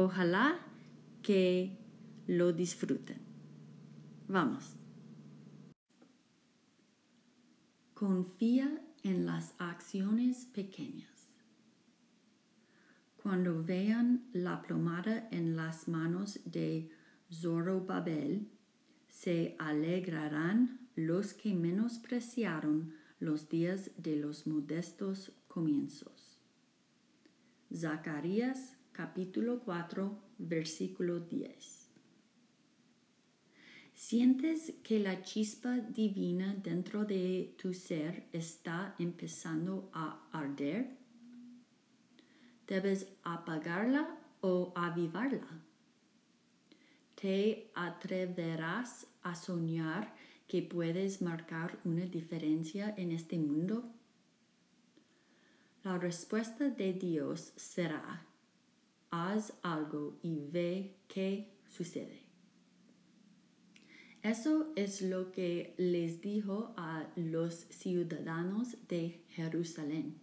Ojalá que lo disfruten. Vamos. Confía en las acciones pequeñas. Cuando vean la plomada en las manos de Zorobabel, se alegrarán los que menospreciaron los días de los modestos comienzos. Zacarías capítulo 4, versículo 10. ¿Sientes que la chispa divina dentro de tu ser está empezando a arder? ¿Debes apagarla o avivarla? ¿Te atreverás a soñar que puedes marcar una diferencia en este mundo? La respuesta de Dios será haz algo y ve qué sucede. Eso es lo que les dijo a los ciudadanos de Jerusalén.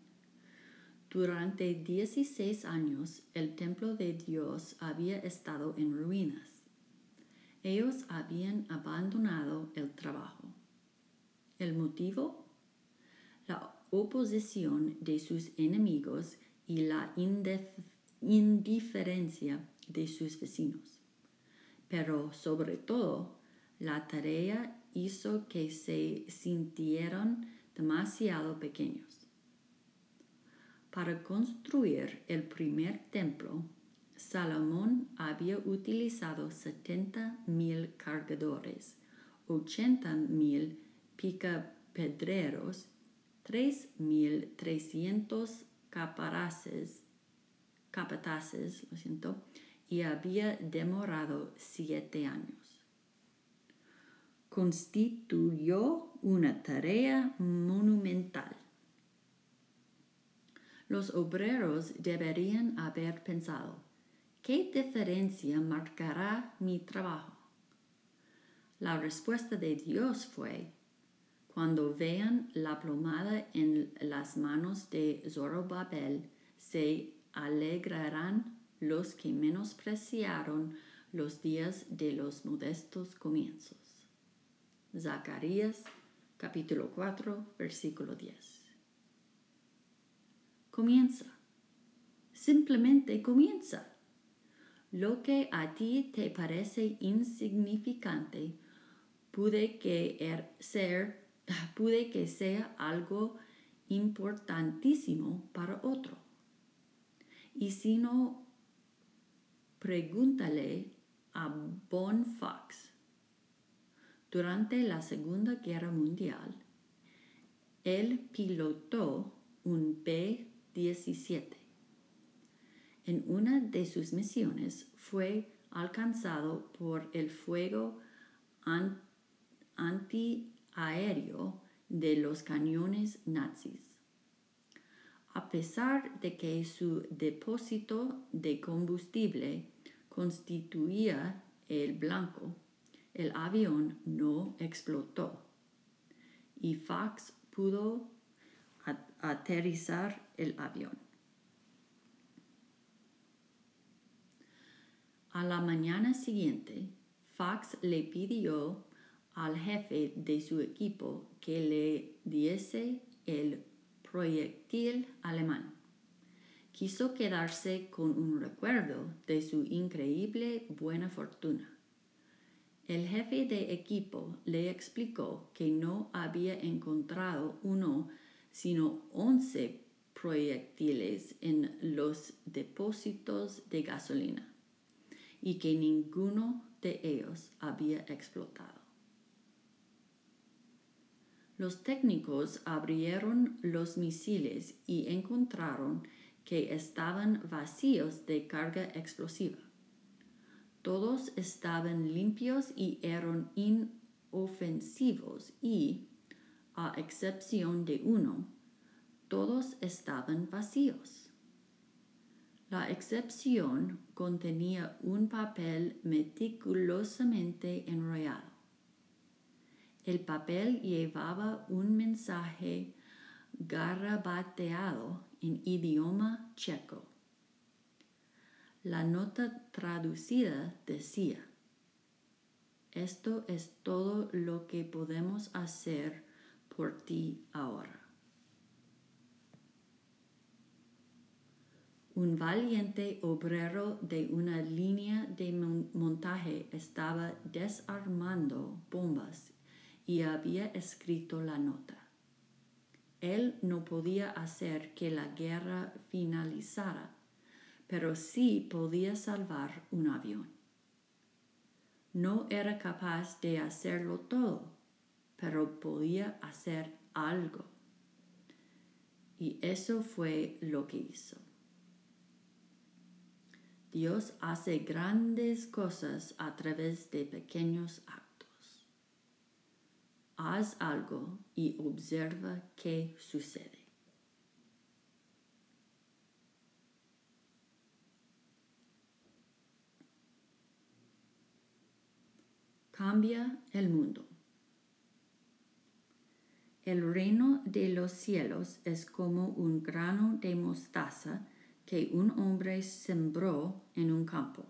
Durante 16 años el templo de Dios había estado en ruinas. Ellos habían abandonado el trabajo. ¿El motivo? La oposición de sus enemigos y la indefensión indiferencia de sus vecinos. Pero sobre todo, la tarea hizo que se sintieran demasiado pequeños. Para construir el primer templo, Salomón había utilizado 70 mil cargadores, 80 mil picapedreros, 3.300 caparaces capataces, lo siento, y había demorado siete años. Constituyó una tarea monumental. Los obreros deberían haber pensado, ¿qué diferencia marcará mi trabajo? La respuesta de Dios fue, cuando vean la plomada en las manos de Zorobabel, se alegrarán los que menospreciaron los días de los modestos comienzos. Zacarías capítulo 4 versículo 10. Comienza. Simplemente comienza. Lo que a ti te parece insignificante puede que, er, ser, puede que sea algo importantísimo para otro. Y si no, pregúntale a Bon Fox. Durante la Segunda Guerra Mundial, él pilotó un B-17. En una de sus misiones fue alcanzado por el fuego antiaéreo de los cañones nazis. A pesar de que su depósito de combustible constituía el blanco, el avión no explotó y Fox pudo aterrizar el avión. A la mañana siguiente, Fox le pidió al jefe de su equipo que le diese el proyectil alemán, quiso quedarse con un recuerdo de su increíble buena fortuna. El jefe de equipo le explicó que no había encontrado uno sino once proyectiles en los depósitos de gasolina y que ninguno de ellos había explotado. Los técnicos abrieron los misiles y encontraron que estaban vacíos de carga explosiva. Todos estaban limpios y eran inofensivos y, a excepción de uno, todos estaban vacíos. La excepción contenía un papel meticulosamente enrollado. El papel llevaba un mensaje garabateado en idioma checo. La nota traducida decía, esto es todo lo que podemos hacer por ti ahora. Un valiente obrero de una línea de montaje estaba desarmando bombas y había escrito la nota. Él no podía hacer que la guerra finalizara, pero sí podía salvar un avión. No era capaz de hacerlo todo, pero podía hacer algo. Y eso fue lo que hizo. Dios hace grandes cosas a través de pequeños actos haz algo y observa qué sucede. Cambia el mundo. El reino de los cielos es como un grano de mostaza que un hombre sembró en un campo.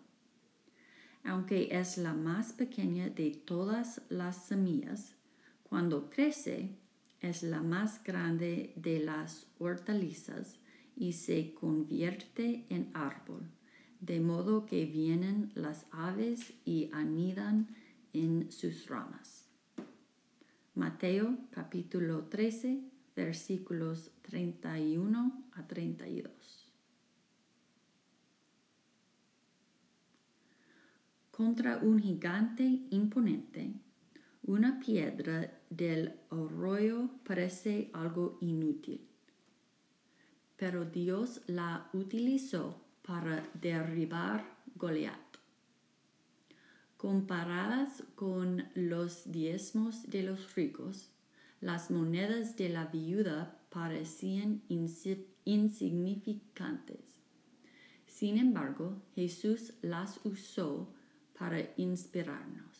Aunque es la más pequeña de todas las semillas, cuando crece, es la más grande de las hortalizas y se convierte en árbol, de modo que vienen las aves y anidan en sus ramas. Mateo capítulo 13 versículos 31 a 32. Contra un gigante imponente, una piedra del arroyo parece algo inútil, pero Dios la utilizó para derribar Goliat. Comparadas con los diezmos de los ricos, las monedas de la viuda parecían insignificantes. Sin embargo, Jesús las usó para inspirarnos.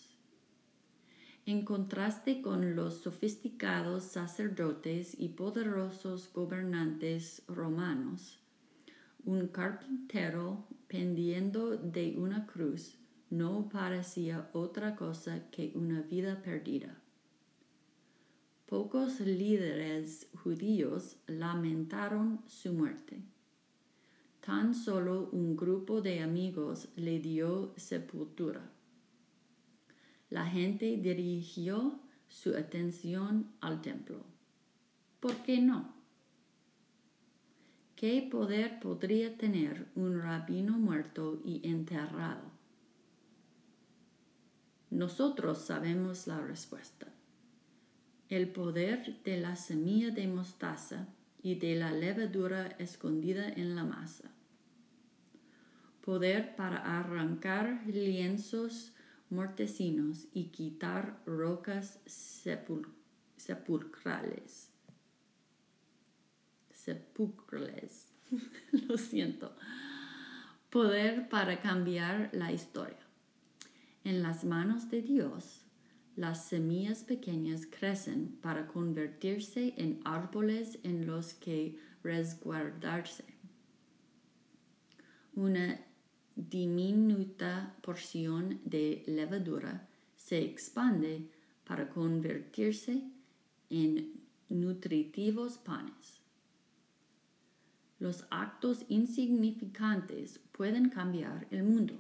En contraste con los sofisticados sacerdotes y poderosos gobernantes romanos, un carpintero pendiendo de una cruz no parecía otra cosa que una vida perdida. Pocos líderes judíos lamentaron su muerte. Tan solo un grupo de amigos le dio sepultura la gente dirigió su atención al templo. ¿Por qué no? ¿Qué poder podría tener un rabino muerto y enterrado? Nosotros sabemos la respuesta. El poder de la semilla de mostaza y de la levadura escondida en la masa. Poder para arrancar lienzos mortecinos y quitar rocas sepulcrales. Sepulcrales. Lo siento. Poder para cambiar la historia. En las manos de Dios, las semillas pequeñas crecen para convertirse en árboles en los que resguardarse. Una diminuta porción de levadura se expande para convertirse en nutritivos panes. Los actos insignificantes pueden cambiar el mundo.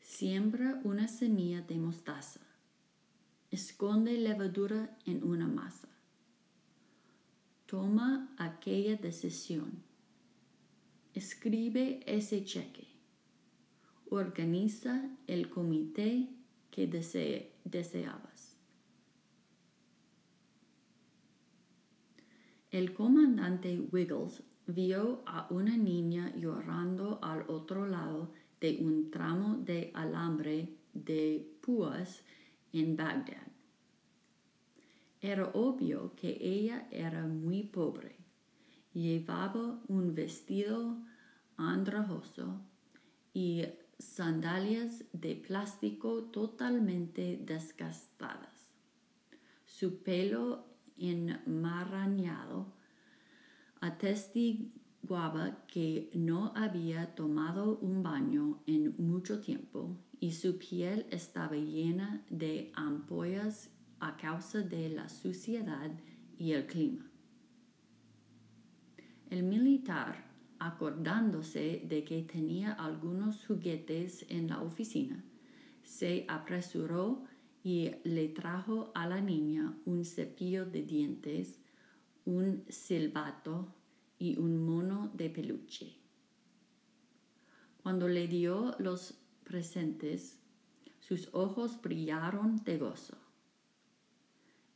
Siembra una semilla de mostaza. Esconde levadura en una masa. Toma aquella decisión. Escribe ese cheque. Organiza el comité que deseabas. El comandante Wiggles vio a una niña llorando al otro lado de un tramo de alambre de púas en Bagdad. Era obvio que ella era muy pobre. Llevaba un vestido andrajoso y sandalias de plástico totalmente desgastadas. Su pelo enmarañado atestiguaba que no había tomado un baño en mucho tiempo y su piel estaba llena de ampollas a causa de la suciedad y el clima. El militar, acordándose de que tenía algunos juguetes en la oficina, se apresuró y le trajo a la niña un cepillo de dientes, un silbato y un mono de peluche. Cuando le dio los presentes, sus ojos brillaron de gozo.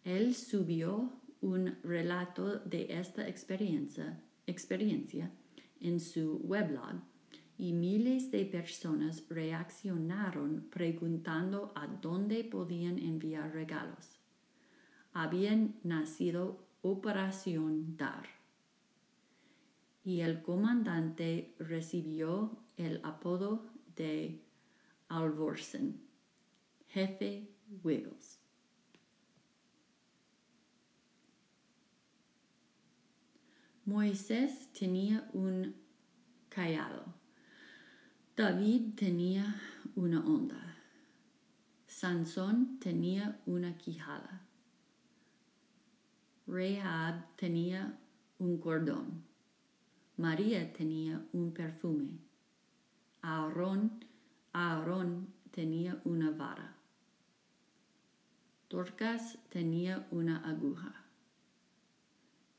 Él subió un relato de esta experiencia, experiencia en su weblog y miles de personas reaccionaron preguntando a dónde podían enviar regalos. Habían nacido Operación Dar. Y el comandante recibió el apodo de Alvorsen, jefe Wiggles. Moisés tenía un callado David tenía una onda. Sansón tenía una quijada. Rehab tenía un cordón. María tenía un perfume. Aarón, Aarón tenía una vara. Torcas tenía una aguja.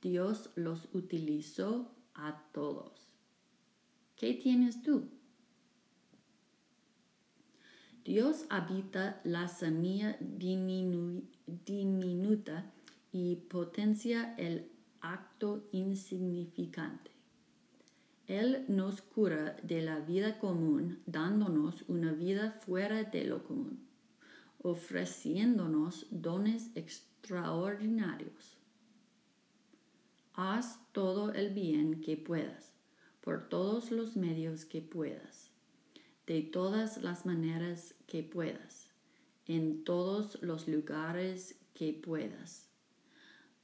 Dios los utilizó a todos. ¿Qué tienes tú? Dios habita la semilla diminuta y potencia el acto insignificante. Él nos cura de la vida común dándonos una vida fuera de lo común, ofreciéndonos dones extraordinarios. Haz todo el bien que puedas, por todos los medios que puedas de todas las maneras que puedas, en todos los lugares que puedas,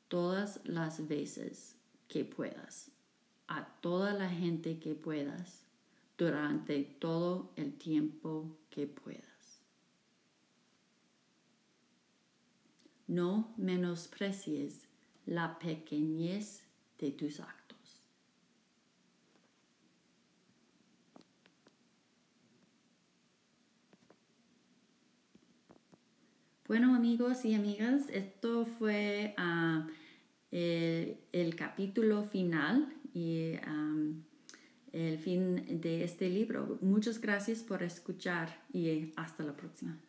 todas las veces que puedas, a toda la gente que puedas, durante todo el tiempo que puedas. No menosprecies la pequeñez de tus actos. Bueno amigos y amigas, esto fue ah, el, capítulo final y el fin de este libro. Muchas gracias por escuchar y hasta la próxima.